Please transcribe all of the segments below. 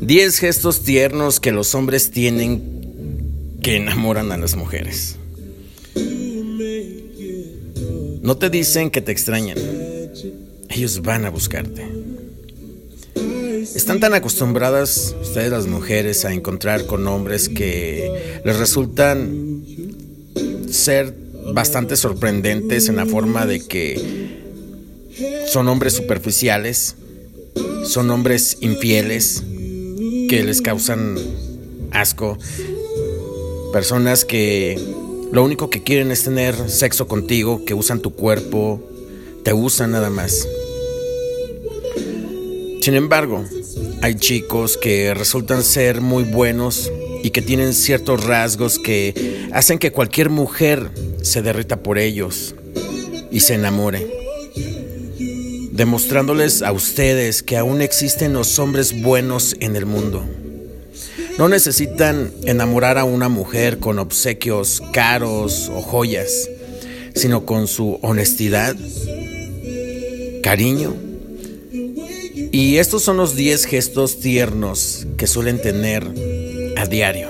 10 gestos tiernos que los hombres tienen que enamoran a las mujeres. No te dicen que te extrañan. Ellos van a buscarte. Están tan acostumbradas ustedes las mujeres a encontrar con hombres que les resultan ser bastante sorprendentes en la forma de que son hombres superficiales, son hombres infieles, que les causan asco. Personas que lo único que quieren es tener sexo contigo, que usan tu cuerpo, te usan nada más. Sin embargo, hay chicos que resultan ser muy buenos y que tienen ciertos rasgos que hacen que cualquier mujer se derrita por ellos y se enamore demostrándoles a ustedes que aún existen los hombres buenos en el mundo. No necesitan enamorar a una mujer con obsequios caros o joyas, sino con su honestidad, cariño. Y estos son los 10 gestos tiernos que suelen tener a diario.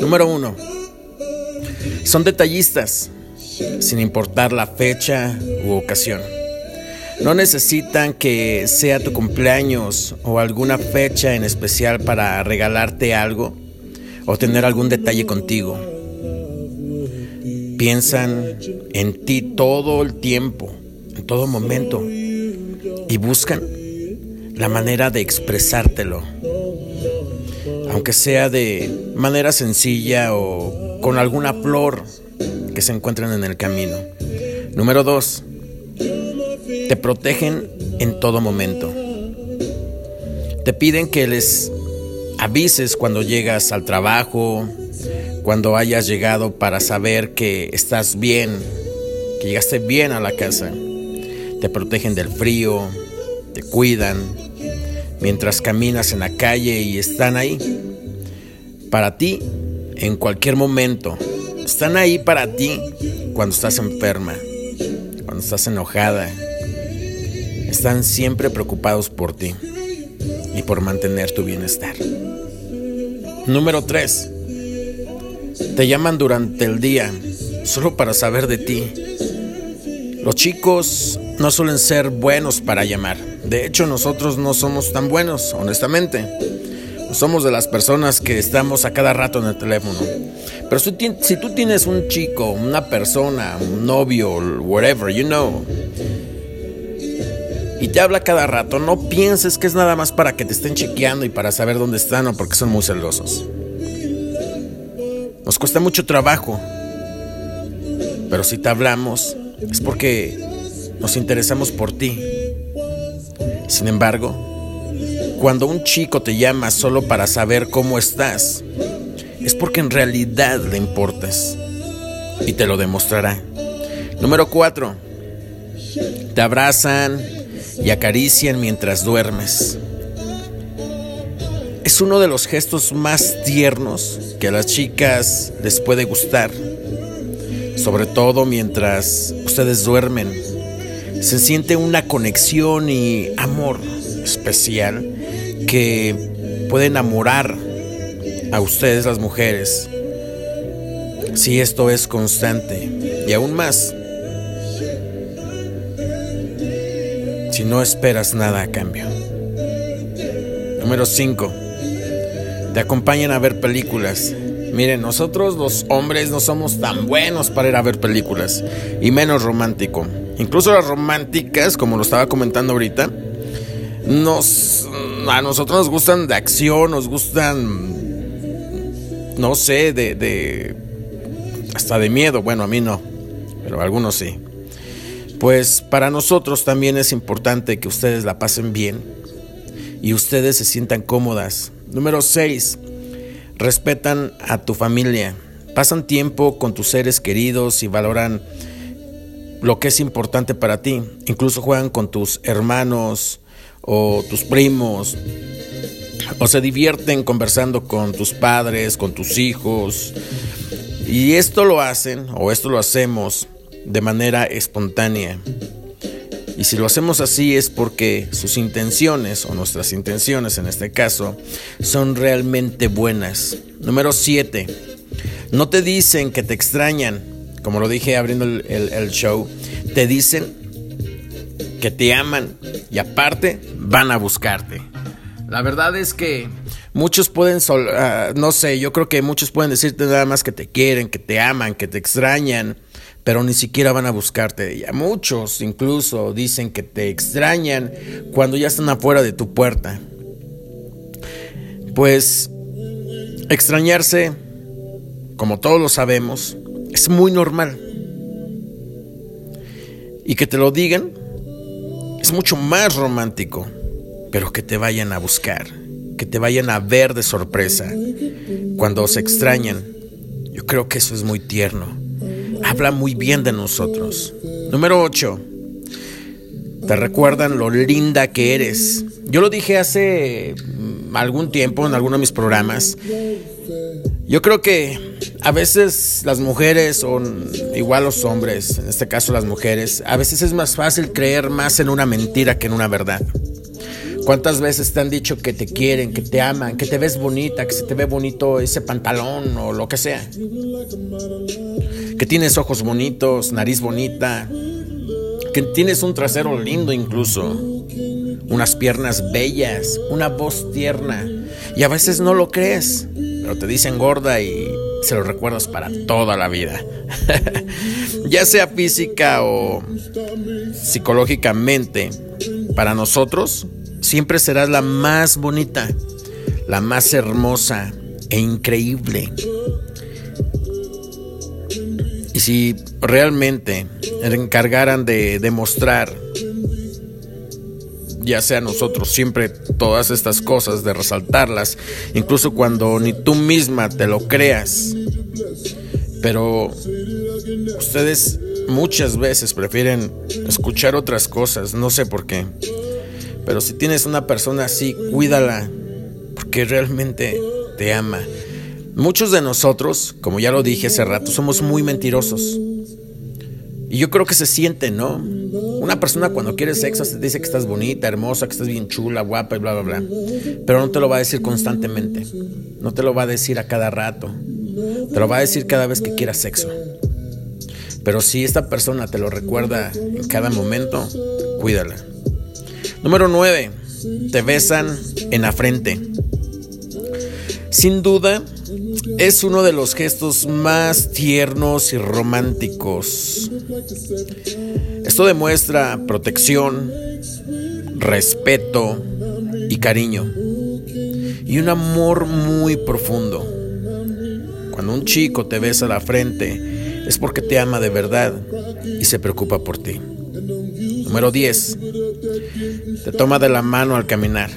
Número uno, son detallistas, sin importar la fecha u ocasión. No necesitan que sea tu cumpleaños o alguna fecha en especial para regalarte algo o tener algún detalle contigo. Piensan en ti todo el tiempo, en todo momento, y buscan la manera de expresártelo, aunque sea de manera sencilla o con alguna flor que se encuentren en el camino. Número dos, te protegen en todo momento. Te piden que les avises cuando llegas al trabajo, cuando hayas llegado para saber que estás bien, que llegaste bien a la casa. Te protegen del frío, te cuidan mientras caminas en la calle y están ahí para ti en cualquier momento. Están ahí para ti cuando estás enferma, cuando estás enojada, están siempre preocupados por ti y por mantener tu bienestar. Número 3. Te llaman durante el día solo para saber de ti. Los chicos no suelen ser buenos para llamar. De hecho, nosotros no somos tan buenos, honestamente. Somos de las personas que estamos a cada rato en el teléfono. Pero si, si tú tienes un chico, una persona, un novio, whatever, you know, y te habla cada rato, no pienses que es nada más para que te estén chequeando y para saber dónde están o porque son muy celosos. Nos cuesta mucho trabajo, pero si te hablamos es porque nos interesamos por ti. Sin embargo, cuando un chico te llama solo para saber cómo estás, es porque en realidad le importas y te lo demostrará. Número 4. Te abrazan, y acarician mientras duermes. Es uno de los gestos más tiernos que a las chicas les puede gustar, sobre todo mientras ustedes duermen. Se siente una conexión y amor especial que puede enamorar a ustedes las mujeres si esto es constante y aún más si no esperas nada a cambio. Número 5. Te acompañan a ver películas. Miren, nosotros los hombres no somos tan buenos para ir a ver películas y menos romántico. Incluso las románticas, como lo estaba comentando ahorita, nos a nosotros nos gustan de acción, nos gustan no sé, de, de hasta de miedo. Bueno, a mí no, pero a algunos sí pues para nosotros también es importante que ustedes la pasen bien y ustedes se sientan cómodas. Número 6. Respetan a tu familia. Pasan tiempo con tus seres queridos y valoran lo que es importante para ti. Incluso juegan con tus hermanos o tus primos. O se divierten conversando con tus padres, con tus hijos. Y esto lo hacen, o esto lo hacemos, de manera espontánea. Y si lo hacemos así es porque sus intenciones, o nuestras intenciones en este caso, son realmente buenas. Número 7. No te dicen que te extrañan, como lo dije abriendo el, show, te dicen que te aman y aparte van a buscarte. La verdad es que muchos pueden, ah, no sé, yo creo que muchos pueden decirte nada más que te quieren, que te aman, que te extrañan, pero ni siquiera van a buscarte. Y a muchos incluso dicen que te extrañan cuando ya están afuera de tu puerta. Pues extrañarse, como todos lo sabemos, es muy normal. Y que te lo digan es mucho más romántico, pero que te vayan a buscar, que te vayan a ver de sorpresa cuando se extrañan. Yo creo que eso es muy tierno habla muy bien de nosotros. Número 8. Te recuerdan lo linda que eres. Yo lo dije hace mm, algún tiempo en alguno de mis programas. Yo creo que a veces las mujeres, son igual los hombres, en este caso las mujeres, a veces es más fácil creer más en una mentira que en una verdad. ¿Cuántas veces te han dicho que te quieren, que te aman, que te ves bonita, que se te ve bonito ese pantalón o lo que sea? Que tienes ojos bonitos, nariz bonita, que tienes un trasero lindo incluso, unas piernas bellas, una voz tierna. Y a veces no lo crees, pero te dicen gorda y se lo recuerdas para toda la vida. ya sea física o psicológicamente, para nosotros siempre serás la más bonita, la más hermosa e increíble. Y si realmente encargaran de demostrar, ya sea nosotros, siempre todas estas cosas, de resaltarlas, incluso cuando ni tú misma te lo creas, pero ustedes muchas veces prefieren escuchar otras cosas, no sé por qué. Pero si tienes una persona así, cuídala, porque realmente te ama. Muchos de nosotros, como ya lo dije hace rato, somos muy mentirosos. Y yo creo que se siente, ¿no? Una persona cuando quiere sexo te dice que estás bonita, hermosa, que estás bien chula, guapa y bla, bla, bla. Pero no te lo va a decir constantemente. No te lo va a decir a cada rato. Te lo va a decir cada vez que quieras sexo. Pero si esta persona te lo recuerda en cada momento, cuídala. Número 9. Te besan en la frente. Sin duda, es uno de los gestos más tiernos y románticos. Esto demuestra protección, respeto y cariño. Y un amor muy profundo. Cuando un chico te besa la frente, es porque te ama de verdad y se preocupa por ti. Número 10. Te toma de la mano al caminar.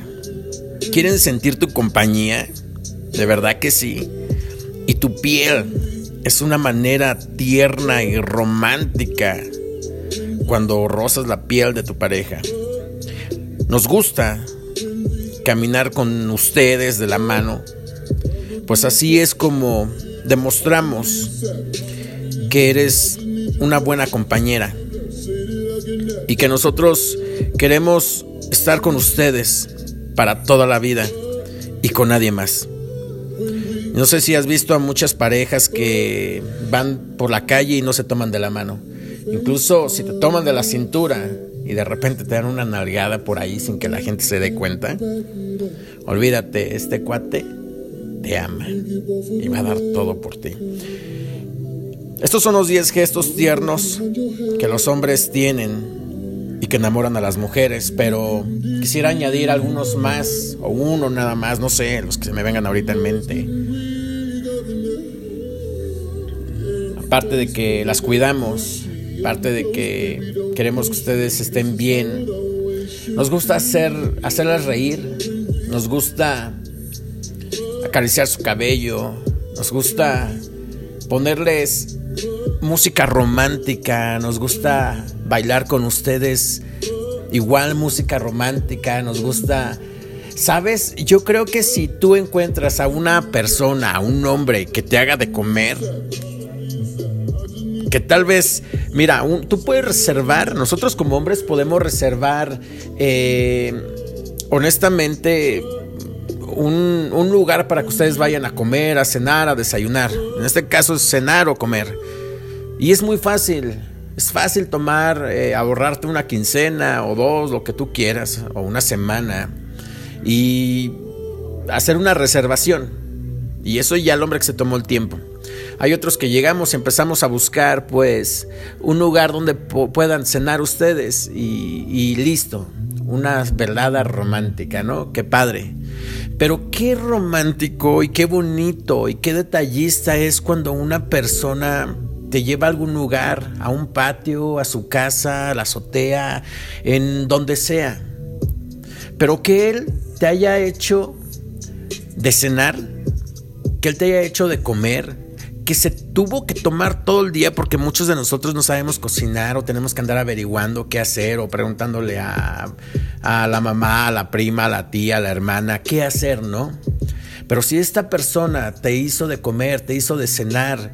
¿Quieren sentir tu compañía? De verdad que sí. Y tu piel es una manera tierna y romántica cuando rozas la piel de tu pareja. Nos gusta caminar con ustedes de la mano, pues así es como demostramos que eres una buena compañera y que nosotros queremos estar con ustedes para toda la vida y con nadie más. No sé si has visto a muchas parejas que van por la calle y no se toman de la mano. Incluso si te toman de la cintura y de repente te dan una nalgada por ahí sin que la gente se dé cuenta, olvídate, este cuate te ama y va a dar todo por ti. Estos son los 10 gestos tiernos que los hombres tienen y que enamoran a las mujeres, pero quisiera añadir algunos más, o uno nada más, no sé, los que se me vengan ahorita en mente. Aparte de que las cuidamos, aparte de que queremos que ustedes estén bien, nos gusta hacer, hacerlas reír, nos gusta acariciar su cabello, nos gusta ponerles música romántica, nos gusta bailar con ustedes, igual música romántica, nos gusta... Sabes, yo creo que si tú encuentras a una persona, a un hombre que te haga de comer, que tal vez, mira, tú puedes reservar, nosotros como hombres podemos reservar, eh, honestamente, un, un, lugar para que ustedes vayan a comer, a cenar, a desayunar. En este caso es cenar o comer. Y es muy fácil. Es fácil tomar, eh, ahorrarte una quincena o dos, lo que tú quieras, o una semana, y hacer una reservación. Y eso ya el hombre que se tomó el tiempo. Hay otros que llegamos y empezamos a buscar, pues, un lugar donde puedan cenar ustedes y, y listo. Una velada romántica, ¿no? Qué padre. Pero qué romántico y qué bonito y qué detallista es cuando una persona te lleva a algún lugar, a un patio, a su casa, a la azotea, en donde sea. Pero que Él te haya hecho de cenar, que Él te haya hecho de comer, que se tuvo que tomar todo el día porque muchos de nosotros no sabemos cocinar o tenemos que andar averiguando qué hacer o preguntándole a, a la mamá, a la prima, a la tía, a la hermana, qué hacer, ¿no? Pero si esta persona te hizo de comer, te hizo de cenar,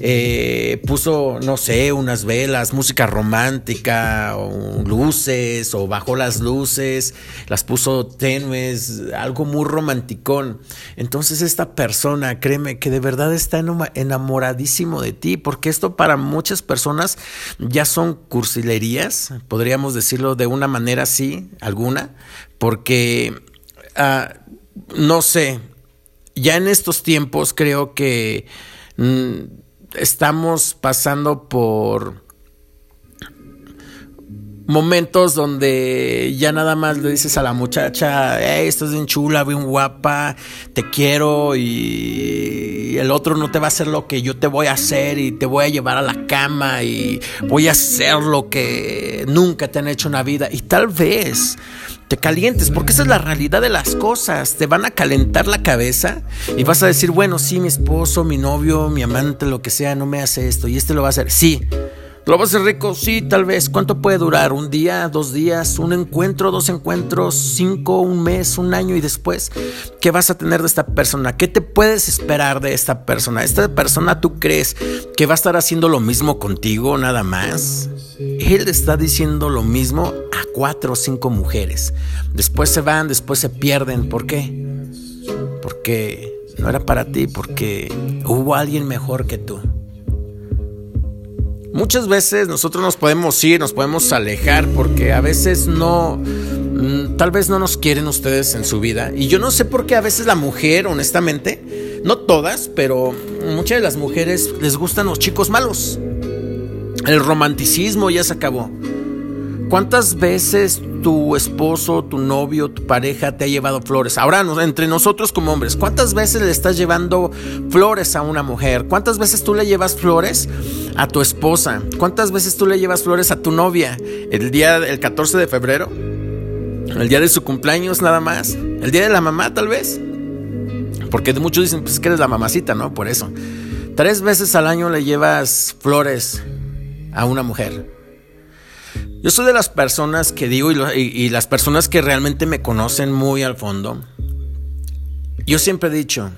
eh, puso, no sé, unas velas, música romántica, o luces, o bajó las luces, las puso tenues, algo muy romanticón. Entonces esta persona, créeme, que de verdad está enamoradísimo de ti, porque esto para muchas personas ya son cursilerías, podríamos decirlo de una manera así, alguna, porque, ah, no sé, ya en estos tiempos creo que... Mm, estamos pasando por momentos donde ya nada más le dices a la muchacha, hey, estás bien chula, bien guapa, te quiero y el otro no te va a hacer lo que yo te voy a hacer y te voy a llevar a la cama y voy a hacer lo que nunca te han hecho en la vida y tal vez te calientes, porque esa es la realidad de las cosas. Te van a calentar la cabeza y vas a decir, bueno, sí, mi esposo, mi novio, mi amante, lo que sea, no me hace esto y este lo va a hacer. Sí, ¿Lo va a hacer rico? Sí, tal vez. ¿Cuánto puede durar? ¿Un día? ¿Dos días? ¿Un encuentro? ¿Dos encuentros? ¿Cinco? ¿Un mes? ¿Un año? Y después, ¿qué vas a tener de esta persona? ¿Qué te puedes esperar de esta persona? ¿Esta persona tú crees que va a estar haciendo lo mismo contigo nada más? Él está diciendo lo mismo a cuatro o cinco mujeres. Después se van, después se pierden. ¿Por qué? Porque no era para ti, porque hubo alguien mejor que tú. Muchas veces nosotros nos podemos ir, nos podemos alejar porque a veces no, mm, tal vez no nos quieren ustedes en su vida. Y yo no sé por qué a veces la mujer, honestamente, no todas, pero muchas de las mujeres les gustan los chicos malos. El romanticismo ya se acabó. ¿Cuántas veces tu esposo, tu novio, tu pareja te ha llevado flores? Ahora, entre nosotros como hombres, ¿cuántas veces le estás llevando flores a una mujer? ¿Cuántas veces tú le llevas flores a tu esposa? ¿Cuántas veces tú le llevas flores a tu novia? El día, el 14 de febrero, el día de su cumpleaños nada más, el día de la mamá tal vez. Porque muchos dicen, pues que eres la mamacita, ¿no? Por eso. Tres veces al año le llevas flores a una mujer. Yo soy de las personas que digo y, las personas que realmente me conocen muy al fondo. Yo siempre he dicho,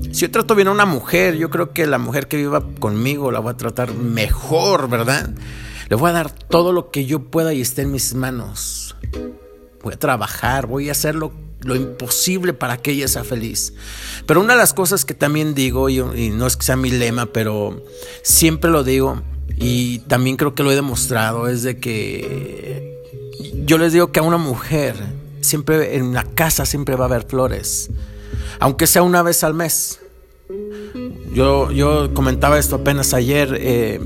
si yo trato bien a una mujer, yo creo que la mujer que viva conmigo la voy a tratar mejor, ¿verdad? Le voy a dar todo lo que yo pueda y esté en mis manos. Voy a trabajar, voy a hacer lo, imposible para que ella sea feliz. Pero una de las cosas que también digo, y no es que sea mi lema, pero siempre lo digo, y también creo que lo he demostrado, es de que yo les digo que a una mujer, siempre en la casa siempre va a haber flores, aunque sea una vez al mes. Yo, yo comentaba esto apenas ayer, eh,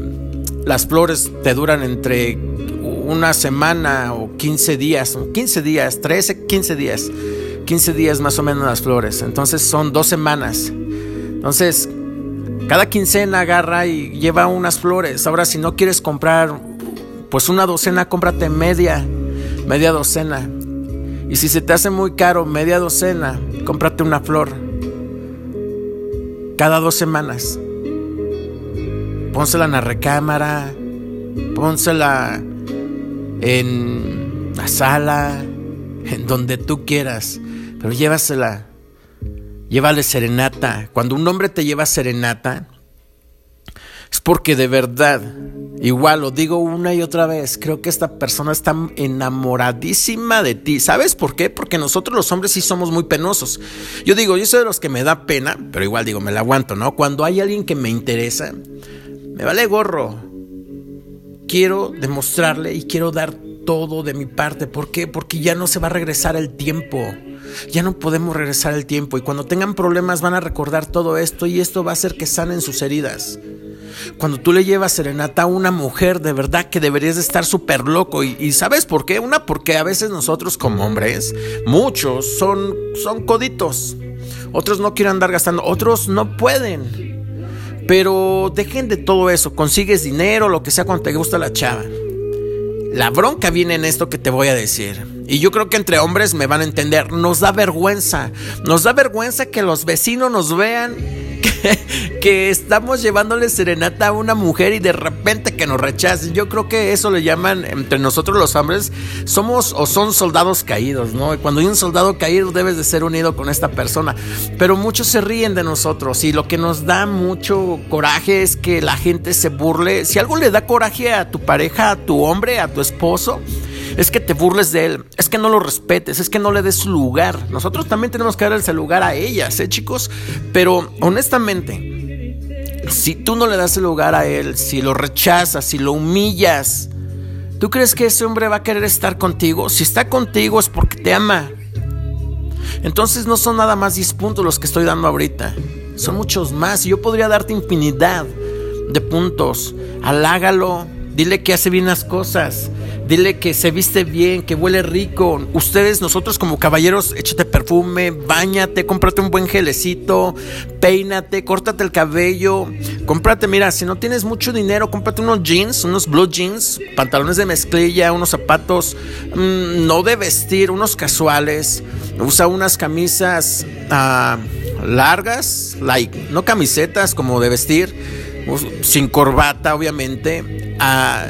las flores te duran entre una semana o 15 días, 15 días, 13, 15 días, 15 días más o menos las flores, entonces son dos semanas. Entonces, cada quincena agarra y lleva unas flores. Ahora si no quieres comprar pues una docena, cómprate media, media docena. Y si se te hace muy caro media docena, cómprate una flor. Cada dos semanas. Pónsela en la recámara, pónsela en la sala, en donde tú quieras, pero llévasela Llévale serenata. Cuando un hombre te lleva serenata, es porque de verdad, igual lo digo una y otra vez, creo que esta persona está enamoradísima de ti. ¿Sabes por qué? Porque nosotros los hombres sí somos muy penosos. Yo digo, yo soy de los que me da pena, pero igual digo, me la aguanto, ¿no? Cuando hay alguien que me interesa, me vale gorro. Quiero demostrarle y quiero dar todo de mi parte. ¿Por qué? Porque ya no se va a regresar el tiempo. Ya no podemos regresar el tiempo y cuando tengan problemas van a recordar todo esto y esto va a hacer que sanen sus heridas. Cuando tú le llevas serenata a una mujer, de verdad que deberías de estar súper loco. Y, ¿sabes por qué? Una, porque a veces nosotros como hombres, muchos son, son coditos. Otros no quieren andar gastando, otros no pueden. Pero dejen de todo eso, consigues dinero, lo que sea cuando te gusta la chava. La bronca viene en esto que te voy a decir. Y yo creo que entre hombres me van a entender. Nos da vergüenza. Nos da vergüenza que los vecinos nos vean que, estamos llevándole serenata a una mujer y de repente que nos rechacen. Yo creo que eso le llaman entre nosotros los hombres, somos o son soldados caídos, ¿no? Y cuando hay un soldado caído debes de ser unido con esta persona. Pero muchos se ríen de nosotros y lo que nos da mucho coraje es que la gente se burle. Si algo le da coraje a tu pareja, a tu hombre, a tu esposo, es que te burles de él, es que no lo respetes, es que no le des lugar. Nosotros también tenemos que darle lugar a ellas, ¿eh, chicos? Pero honestamente, si tú no le das el lugar a él, si lo rechazas, si lo humillas, ¿tú crees que ese hombre va a querer estar contigo? Si está contigo es porque te ama. Entonces no son nada más 10 puntos los que estoy dando ahorita. Son muchos más. Yo podría darte infinidad de puntos. Halágalo. Dile que hace bien las cosas. Dile que se viste bien, que huele rico. Ustedes, nosotros como caballeros, échate perfume, bañate, cómprate un buen gelecito, peínate, córtate el cabello, cómprate, mira, si no tienes mucho dinero, cómprate unos jeans, unos blue jeans, pantalones de mezclilla, unos zapatos mm, no de vestir, unos casuales. Usa unas camisas ah, largas, like, no camisetas como de vestir, sin corbata, obviamente. Ah,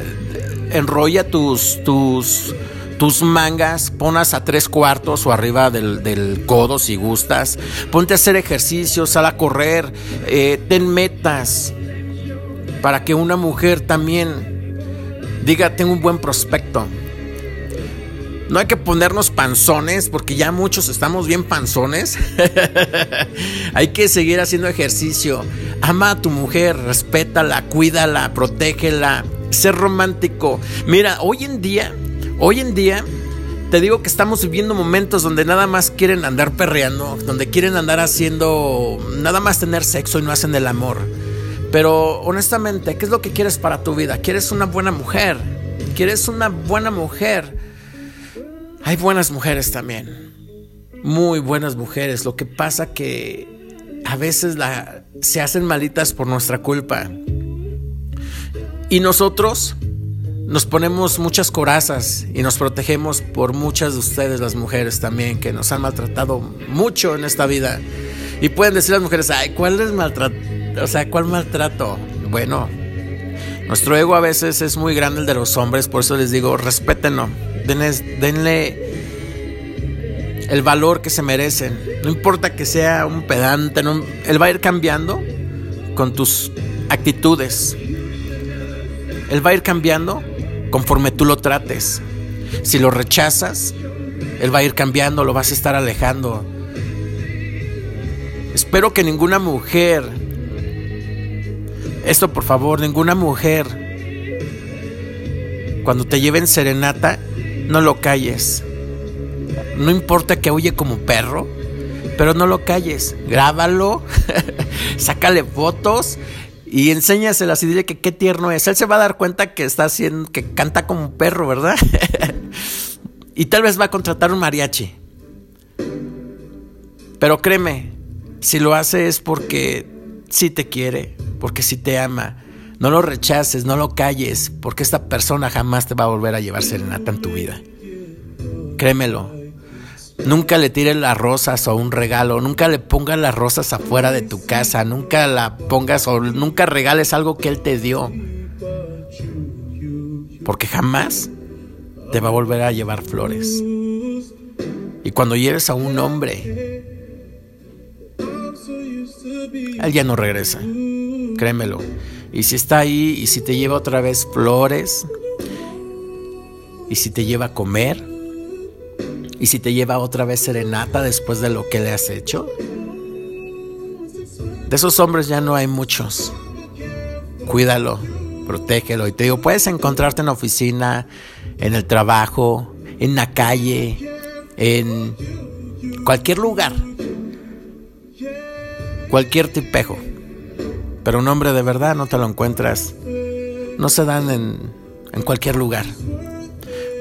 enrolla tus, tus, tus mangas, ponas a tres cuartos o arriba del, codo si gustas. Ponte a hacer ejercicios, sal a correr, eh, ten metas para que una mujer también diga, tengo un buen prospecto. No hay que ponernos panzones porque ya muchos estamos bien panzones. hay que seguir haciendo ejercicio. Ama a tu mujer, respétala, cuídala, protégela ser romántico. Mira, hoy en día, hoy en día, te digo que estamos viviendo momentos donde nada más quieren andar perreando, donde quieren andar haciendo, nada más tener sexo y no hacen el amor. Pero honestamente, ¿qué es lo que quieres para tu vida? ¿Quieres una buena mujer? ¿Quieres una buena mujer? Hay buenas mujeres también. Muy buenas mujeres. Lo que pasa que a veces la, se hacen malitas por nuestra culpa. Y nosotros nos ponemos muchas corazas y nos protegemos por muchas de ustedes, las mujeres también, que nos han maltratado mucho en esta vida. Y pueden decir las mujeres, ay, ¿cuál es maltrato? O sea, ¿cuál maltrato? Bueno, nuestro ego a veces es muy grande el de los hombres, por eso les digo, respétenlo, denle, denle el valor que se merecen. No importa que sea un pedante, él va a ir cambiando con tus actitudes. Él va a ir cambiando conforme tú lo trates. Si lo rechazas, Él va a ir cambiando, lo vas a estar alejando. Espero que ninguna mujer, esto por favor, ninguna mujer, cuando te lleven serenata, no lo calles. No importa que huye como perro, pero no lo calles. Grábalo, sácale fotos y enséñaselas y dile que qué tierno es. Él se va a dar cuenta que está haciendo, que canta como un perro, ¿verdad? y tal vez va a contratar un mariachi. Pero créeme, si lo hace es porque sí te quiere, porque sí te ama. No lo rechaces, no lo calles, porque esta persona jamás te va a volver a llevar serenata en tu vida. Créemelo. Nunca le tires las rosas o un regalo, nunca le pongas las rosas afuera de tu casa, nunca la pongas o nunca regales algo que él te dio. Porque jamás te va a volver a llevar flores. Y cuando lleves a un hombre, él ya no regresa. Créemelo. Y si está ahí y si te lleva otra vez flores, y si te lleva a comer, y si te lleva otra vez serenata después de lo que le has hecho. De esos hombres ya no hay muchos. Cuídalo, protégelo. Y te digo, puedes encontrarte en la oficina, en el trabajo, en la calle, en cualquier lugar, cualquier tipejo. Pero un hombre de verdad no te lo encuentras. No se dan en, en cualquier lugar.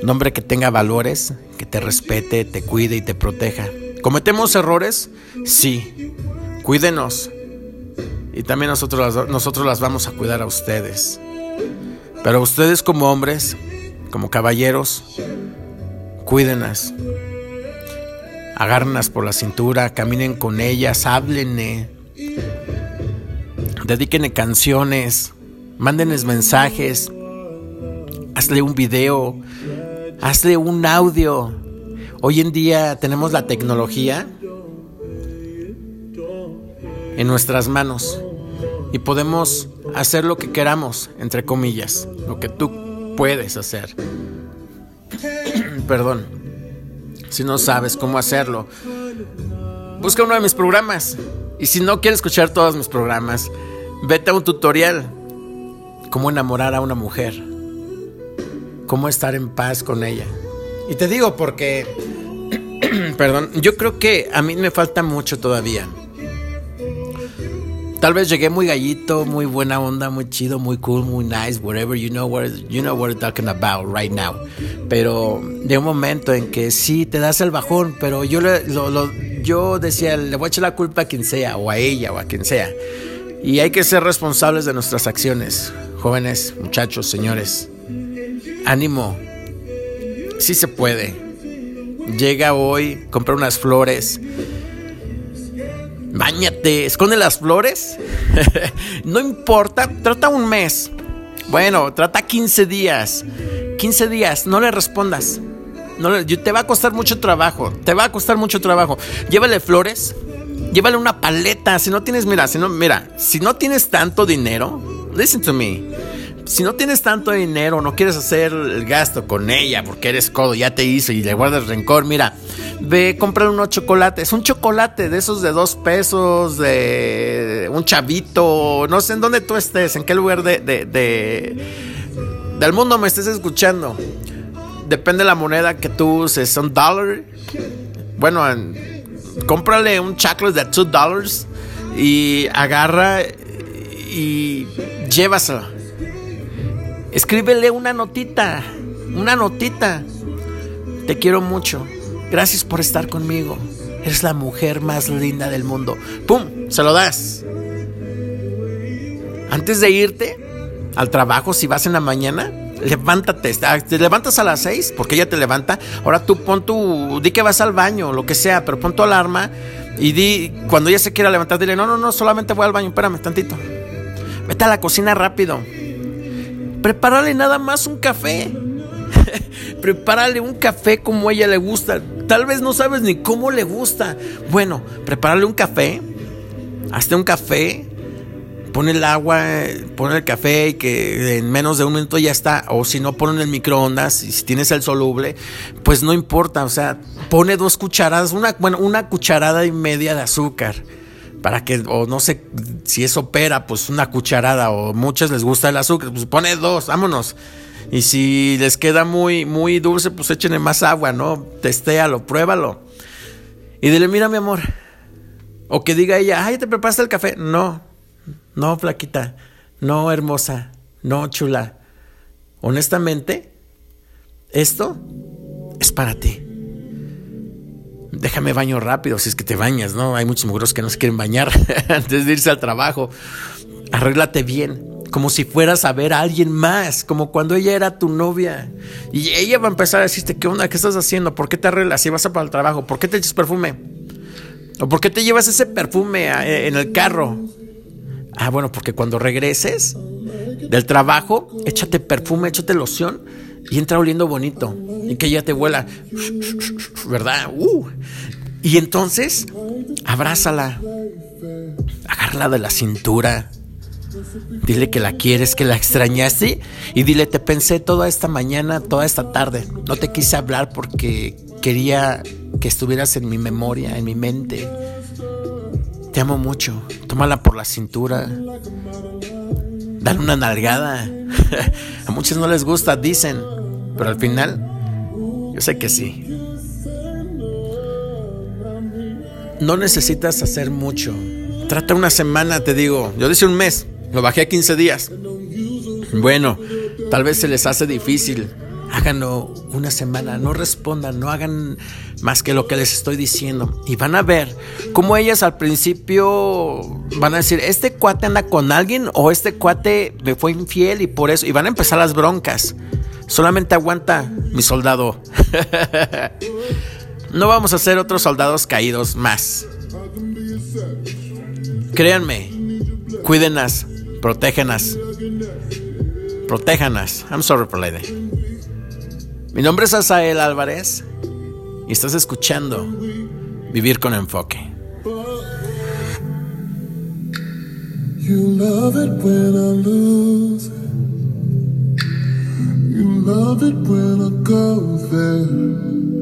Un hombre que tenga valores, que te respete, te cuide y te proteja. ¿Cometemos errores? Sí. Cuídenos. Y también nosotros, nosotros las vamos a cuidar a ustedes. Pero ustedes como hombres, como caballeros, cuídenlas. Agárrenlas por la cintura, caminen con ellas, háblenle. Dedíquenle canciones, mándenles mensajes, hazle un video, hazle un audio. Hoy en día tenemos la tecnología en nuestras manos y podemos hacer lo que queramos, entre comillas, lo que tú puedes hacer. Perdón, si no sabes cómo hacerlo, busca uno de mis programas. Y si no quieres escuchar todos mis programas, vete a un tutorial. Cómo enamorar a una mujer cómo estar en paz con ella. Y te digo porque, perdón, yo creo que a mí me falta mucho todavía. Tal vez llegué muy gallito, muy buena onda, muy chido, muy cool, muy nice, whatever you know what you know what we're talking about right now. Pero de un momento en que sí te das el bajón, pero yo lo, yo decía, le voy a echar la culpa a quien sea, o a ella, o a quien sea. Y hay que ser responsables de nuestras acciones, jóvenes, muchachos, señores. Ánimo. Sí se puede. Llega hoy, compra unas flores. Báñate, esconde las flores. no importa, trata un mes. Bueno, trata 15 días. 15 días, no le respondas. No te va a costar mucho trabajo. Te va a costar mucho trabajo. Llévale flores. Llévale una paleta. Si no tienes, mira, si no, mira, si no tienes tanto dinero, listen to me si no tienes tanto dinero, no quieres hacer el gasto con ella porque eres codo, ya te hizo y le guardas rencor, mira, ve, comprar unos chocolates, un chocolate de esos de dos pesos, de un chavito, no sé en dónde tú estés, en qué lugar de, del mundo me estés escuchando. Depende de la moneda que tú uses, un dólar. Bueno, cómprale un chocolate de two dollars y agarra y llévaselo Escríbele una notita, una notita. Te quiero mucho. Gracias por estar conmigo. Eres la mujer más linda del mundo. ¡Pum! Se lo das. Antes de irte al trabajo, si vas en la mañana, levántate. Te levantas a las seis porque ella te levanta. Ahora tú pon tu. Di que vas al baño, lo que sea, pero pon tu alarma y di. Cuando ella se quiera levantar, dile: No, no, no, solamente voy al baño, espérame tantito. Vete a la cocina rápido. Prepárale nada más un café. prepárale un café como a ella le gusta. Tal vez no sabes ni cómo le gusta. Bueno, prepárale un café. Hazte un café. Pon el agua, pon el café y que en menos de un minuto ya está. O si no, pon el microondas. Y si tienes el soluble, pues no importa. O sea, pone dos cucharadas, una, bueno, una cucharada y media de azúcar para que, o no sé si eso opera, pues una cucharada, o muchas les gusta el azúcar, pues pone dos, vámonos. Y si les queda muy, muy dulce, pues échenle más agua, ¿no? Testéalo, pruébalo. Y dile, mira mi amor. O que diga ella, ay, ¿te preparaste el café? No, no, flaquita, no, hermosa, no, chula. Honestamente, esto es para ti déjame baño rápido, si es que te bañas, ¿no? Hay muchos mujeres que no se quieren bañar antes de irse al trabajo. Arréglate bien, como si fueras a ver a alguien más, como cuando ella era tu novia. Y ella va a empezar a decirte, ¿qué onda? ¿Qué estás haciendo? ¿Por qué te arreglas si vas a para el trabajo? ¿Por qué te echas perfume? ¿O por qué te llevas ese perfume eh, en el carro? Ah, bueno, porque cuando regreses del trabajo, échate perfume, échate loción y entra oliendo bonito y que ella te vuela, ¿verdad? Uh. Y entonces, abrázala, agárrala de la cintura, Dile que la quieres, que la extrañaste y dile, te pensé toda esta mañana, toda esta tarde. No te quise hablar porque quería que estuvieras en mi memoria, en mi mente. Te amo mucho. Tómala por la cintura. Dale una nalgada. A muchos no les gusta, dicen. Pero al final, yo sé que sí. No necesitas hacer mucho. Trata una semana, te digo. Yo decía un mes. Lo bajé a 15 días. Bueno, tal vez se les hace difícil. Háganlo una semana, no respondan, no hagan más que lo que les estoy diciendo. Y van a ver cómo ellas al principio van a decir, este cuate anda con alguien o este cuate me fue infiel y por eso. Y van a empezar las broncas. Solamente aguanta, mi soldado. no vamos a ser otros soldados caídos más. Créanme, cuídenas, protégenas. Protéjanas. I'm sorry for. Mi nombre es Asael Álvarez y estás escuchando Vivir con Enfoque. You love it when You love it when I go there.